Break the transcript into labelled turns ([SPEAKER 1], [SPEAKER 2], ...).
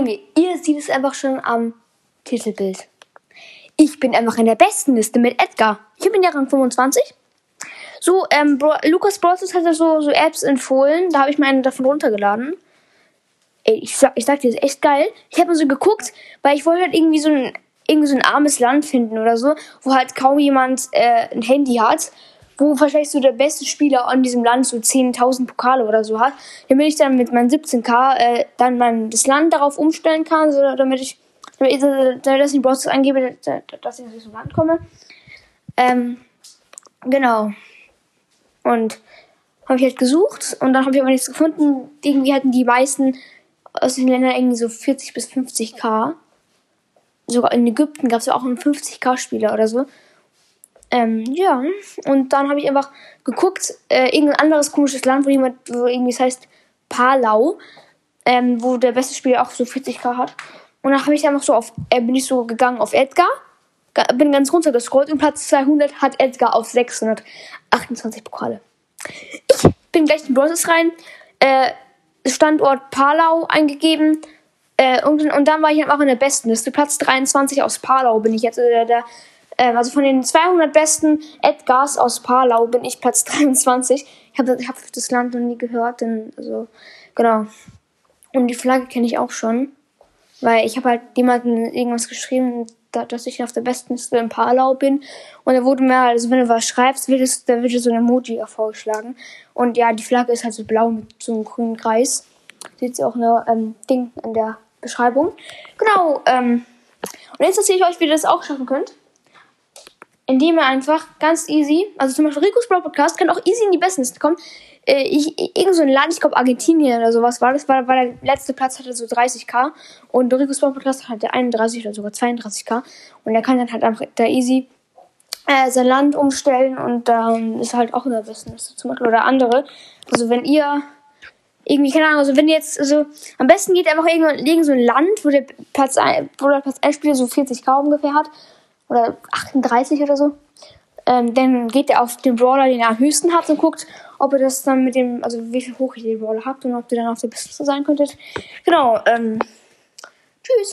[SPEAKER 1] Junge, ihr seht es einfach schon am Titelbild. Ich bin einfach in der besten Liste mit Edgar. Ich bin ja Rang 25. So, ähm, Bro Lukas Bros hat so, so Apps empfohlen. Da habe ich mir eine davon runtergeladen. Ey, ich sag, ich sag dir, das ist echt geil. Ich habe mir so geguckt, weil ich wollte halt irgendwie so ein, irgendwie so ein armes Land finden oder so, wo halt kaum jemand äh, ein Handy hat wo wahrscheinlich so der beste Spieler an diesem Land so 10.000 Pokale oder so hat, damit ich dann mit meinen 17k äh, dann mein, das Land darauf umstellen kann, so, damit ich, damit ich, damit ich in Browser angebe, dass ich aus diesem Land komme. Ähm, genau. Und habe ich halt gesucht und dann habe ich aber nichts gefunden. Irgendwie hatten die meisten aus den Ländern irgendwie so 40 bis 50k. Sogar in Ägypten gab es ja auch einen 50k-Spieler oder so. Ähm, ja, und dann habe ich einfach geguckt, äh, irgendein anderes komisches Land, wo jemand, wo irgendwie es heißt Palau, ähm, wo der beste Spieler auch so 40k hat. Und dann habe ich einfach so auf, äh, bin ich so gegangen auf Edgar, bin ganz runter gescrollt und Platz 200 hat Edgar auf 628 Pokale. Ich bin gleich in Browsers rein, äh, Standort Palau eingegeben, äh, und, und dann war ich einfach in der besten Liste. Platz 23 aus Palau bin ich jetzt. Äh, der, ähm, also von den 200 besten Edgars aus Palau bin ich Platz 23. Ich habe hab das Land noch nie gehört, denn, also, genau. Und die Flagge kenne ich auch schon. Weil ich habe halt jemanden irgendwas geschrieben, dass ich auf der besten Liste in Palau bin. Und da wurde mir halt, also wenn du was schreibst, wird es, da wird dir so ein Emoji vorgeschlagen. Und ja, die Flagge ist halt so blau mit so einem grünen Kreis. Seht ihr auch ein ähm, Ding in der Beschreibung. Genau, ähm, und jetzt erzähle ich euch, wie ihr das auch schaffen könnt indem er einfach ganz easy, also zum Beispiel Ricos Brawl Podcast kann auch easy in die Bestenliste kommen. Äh, ich, irgend so ein Land, ich glaube Argentinien oder sowas war das, weil, der letzte Platz hatte so 30k und Ricos Brawl Podcast hatte 31 oder sogar 32k und er kann dann halt einfach da easy äh, sein Land umstellen und dann ist halt auch in der Bestenliste zum Beispiel oder andere. Also wenn ihr irgendwie, keine Ahnung, also wenn ihr jetzt, also am besten geht einfach irgend, irgend so ein Land, wo der Platz 1 Spieler so 40k ungefähr hat oder 38 oder so. Ähm, dann geht er auf den Brawler, den er am höchsten hat und guckt, ob ihr das dann mit dem, also wie viel hoch ihr den Brawler habt und ob ihr dann auf der besten sein könntet. Genau, ähm, tschüss.